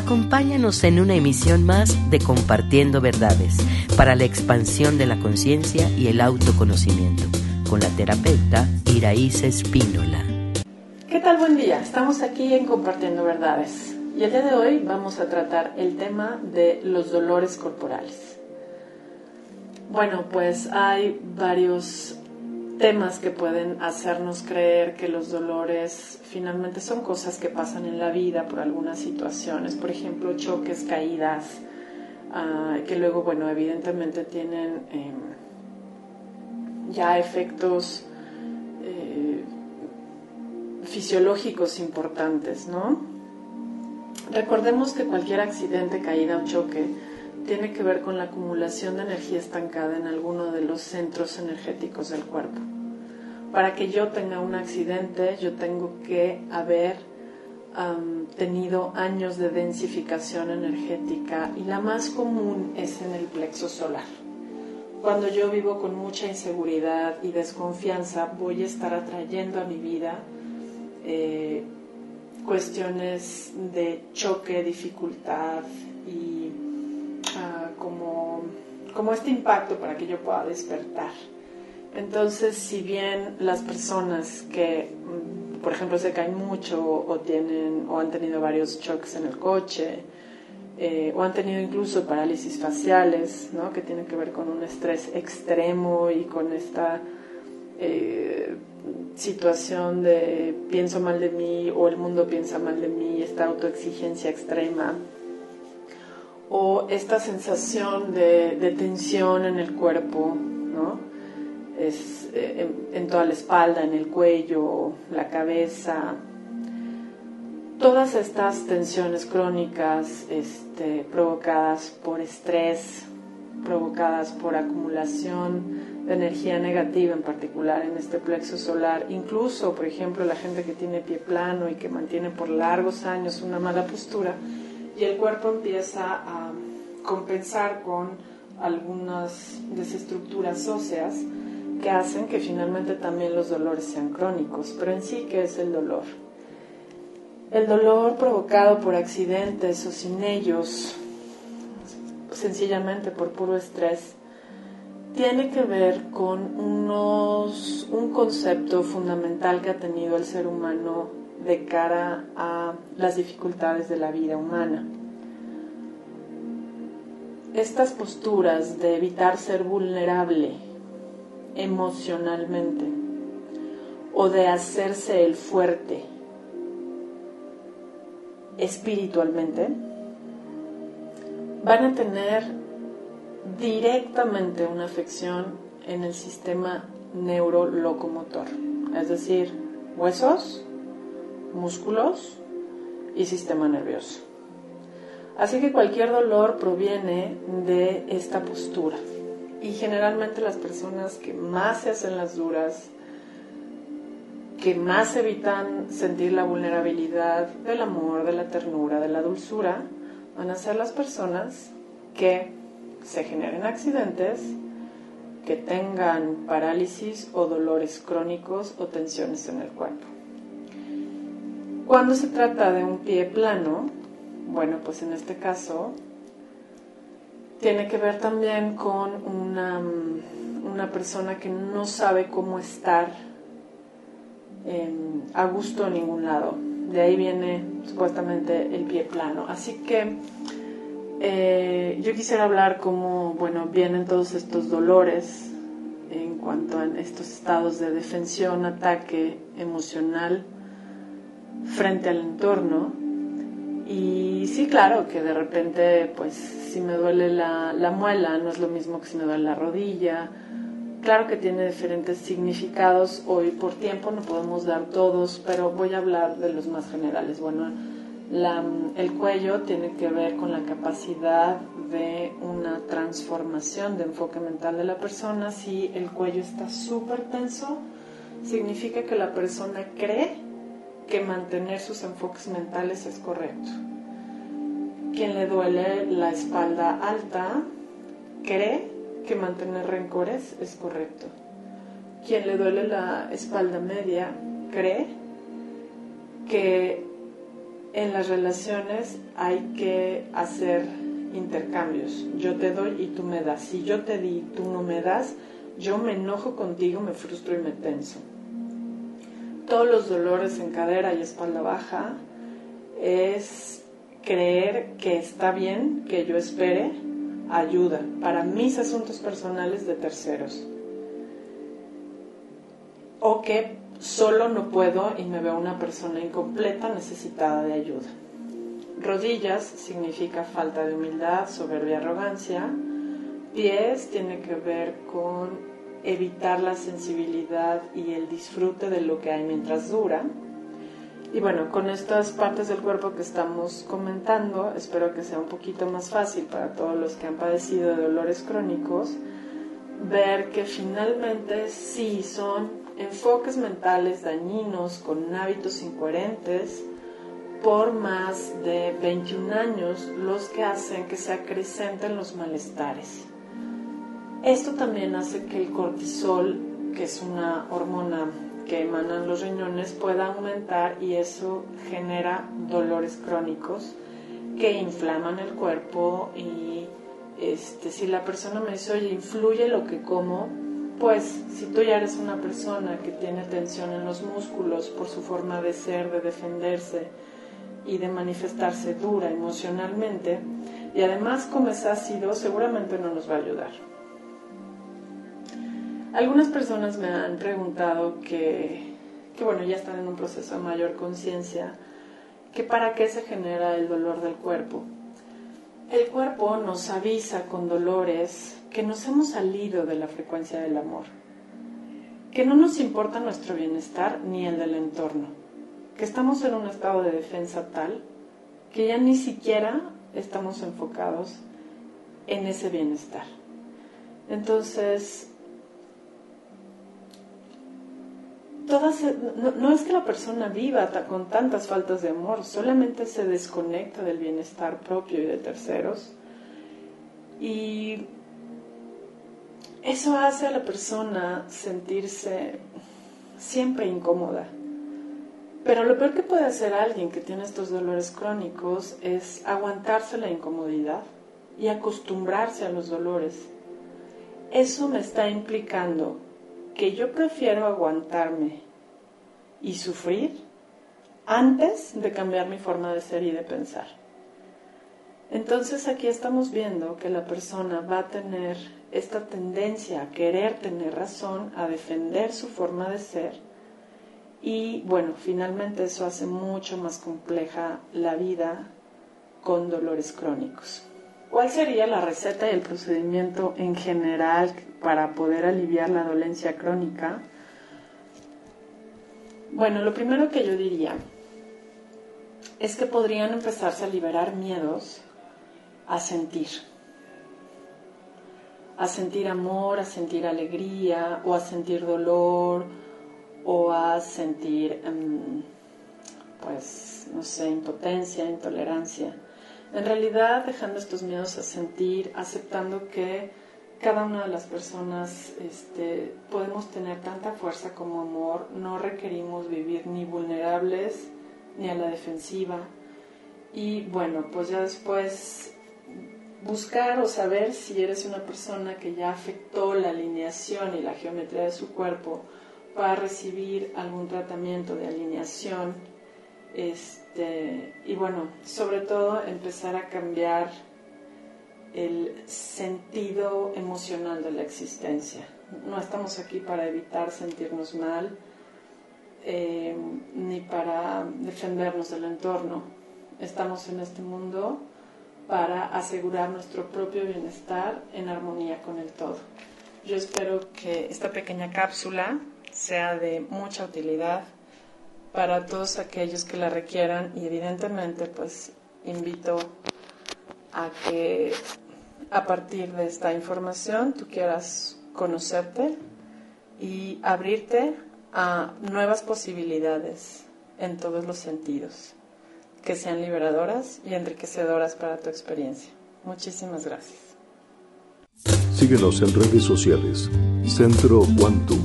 Acompáñanos en una emisión más de Compartiendo Verdades para la expansión de la conciencia y el autoconocimiento con la terapeuta Iraíz Espínola. ¿Qué tal? Buen día. Estamos aquí en Compartiendo Verdades y el día de hoy vamos a tratar el tema de los dolores corporales. Bueno, pues hay varios temas que pueden hacernos creer que los dolores finalmente son cosas que pasan en la vida por algunas situaciones, por ejemplo, choques, caídas, ah, que luego, bueno, evidentemente tienen em, ya efectos eh, fisiológicos importantes, ¿no? Recordemos que cualquier accidente, caída o choque tiene que ver con la acumulación de energía estancada en alguno de los centros energéticos del cuerpo. Para que yo tenga un accidente, yo tengo que haber tenido años de densificación energética y la más común es en el plexo solar. Cuando yo vivo con mucha inseguridad y desconfianza, voy a estar atrayendo a mi vida eh, cuestiones de choque, dificultad y como, como este impacto para que yo pueda despertar. Entonces, si bien las personas que, mm, por ejemplo, se caen mucho o tienen o han tenido varios choques en el coche eh, o han tenido incluso parálisis faciales, ¿no? que tienen que ver con un estrés extremo y con esta eh, situación de pienso mal de mí o el mundo piensa mal de mí, esta autoexigencia extrema, o esta sensación de, tensión en el cuerpo, ¿no? Eh, en, toda la espalda, en el cuello, la cabeza. Todas estas tensiones crónicas este, provocadas por estrés, provocadas por acumulación de energía negativa, en particular en este plexo solar, incluso, por ejemplo, la gente que tiene pie plano y que mantiene por largos años una mala postura, y el cuerpo empieza a compensar con algunas desestructuras óseas que hacen que finalmente también los dolores sean crónicos. Pero en sí, ¿qué es el dolor? El dolor provocado por accidentes o sin ellos, sencillamente por puro estrés, tiene que ver con unos, un concepto fundamental que ha tenido el ser humano de cara a las dificultades de la vida humana. Estas posturas de evitar ser vulnerable emocionalmente o de hacerse el fuerte espiritualmente van a tener directamente una afección en el sistema neurolocomotor, es decir, huesos, músculos y sistema nervioso. Así que cualquier dolor proviene de esta postura. Y generalmente las personas que más se hacen las duras, que más evitan sentir la vulnerabilidad del amor, de la ternura, de la dulzura, van a ser las personas que se generen accidentes, que tengan parálisis o dolores crónicos o tensiones en el cuerpo. Cuando se trata de un pie plano, bueno, pues en este caso tiene que ver también con una, una persona que no sabe cómo estar a gusto en ningún lado. De ahí viene supuestamente el pie plano. Así que eh, yo quisiera hablar cómo, bueno, vienen todos estos dolores en cuanto a estos estados de defensión, ataque emocional, frente al entorno. Y sí, claro, que de repente, pues si me duele la, la muela, no es lo mismo que si me duele la rodilla. Claro que tiene diferentes significados. Hoy por tiempo no podemos dar todos, pero voy a hablar de los más generales. Bueno, el cuello tiene que ver con la capacidad de una transformación de enfoque mental de la persona. Si el cuello está súper tenso, significa que la persona cree que mantener sus enfoques mentales es correcto. Quien le duele la espalda alta cree que mantener rencores es correcto. Quien le duele la espalda media cree que en las relaciones hay que hacer intercambios. Yo te doy y tú me das. Si yo te di y tú no me das, yo me enojo contigo, me frustro y me tenso. Todos los dolores en cadera y espalda baja es creer que está bien que yo espere ayuda para mis asuntos personales de terceros. O que solo no puedo y me veo una persona incompleta necesitada de ayuda. Rodillas significa falta de humildad, soberbia, arrogancia. Pies tiene que ver con evitar la sensibilidad y el disfrute de lo que hay mientras dura. Y bueno, con estas partes del cuerpo que estamos comentando, espero que sea un poquito más fácil para todos los que han padecido de dolores crónicos, ver que finalmente sí son enfoques mentales dañinos con hábitos incoherentes, por más de 21 años los que hacen que se acrecenten los malestares. Esto también hace que el cortisol, que es una hormona que emanan los riñones, pueda aumentar y eso genera dolores crónicos que inflaman el cuerpo y este, si la persona me dice, oye, influye lo que como, pues si tú ya eres una persona que tiene tensión en los músculos por su forma de ser, de defenderse, y de manifestarse dura emocionalmente y además comes ácido seguramente no nos va a ayudar. Algunas personas me han preguntado que, que bueno, ya están en un proceso de mayor conciencia, que para qué se genera el dolor del cuerpo. El cuerpo nos avisa con dolores que nos hemos salido de la frecuencia del amor, que no nos importa nuestro bienestar ni el del entorno que estamos en un estado de defensa tal que ya ni siquiera estamos enfocados en ese bienestar. Entonces, no, no, es que la persona viva con tantas faltas de amor, solamente se desconecta del bienestar propio y de terceros. Y eso hace a la persona sentirse siempre incómoda pero lo peor que puede hacer alguien que tiene estos dolores crónicos es aguantarse la incomodidad y acostumbrarse a los dolores. Eso me está implicando que yo prefiero aguantarme y sufrir antes de cambiar mi forma de ser y de pensar. Entonces aquí estamos viendo que la persona va a tener esta tendencia a querer tener razón, a defender su forma de ser y bueno, finalmente eso hace mucho más compleja la vida con dolores crónicos. ¿Cuál sería la receta y el procedimiento en general para poder aliviar la dolencia crónica? Bueno, lo primero que yo diría es que podrían empezarse a liberar miedos a sentir. A sentir amor, a sentir alegría o a sentir dolor o a sentir, em, pues, no sé, impotencia, intolerancia. En realidad, dejando estos miedos a sentir, aceptando que cada una de las personas este, podemos tener tanta fuerza como amor, no requerimos vivir ni vulnerables ni a la defensiva. Y bueno, pues ya después buscar o saber si eres una persona que ya afectó la alineación y la geometría de su cuerpo para recibir algún tratamiento de alineación este, y bueno, sobre todo empezar a cambiar el sentido emocional de la existencia. No estamos aquí para evitar sentirnos mal eh, ni para defendernos del entorno. Estamos en este mundo para asegurar nuestro propio bienestar en armonía con el todo. Yo espero que esta pequeña cápsula sea de mucha utilidad para todos aquellos que la requieran y evidentemente pues invito a que a partir de esta información tú quieras conocerte y abrirte a nuevas posibilidades en todos los sentidos, que sean liberadoras y enriquecedoras para tu experiencia. Muchísimas gracias. Síguenos en redes sociales. Centro Quantum.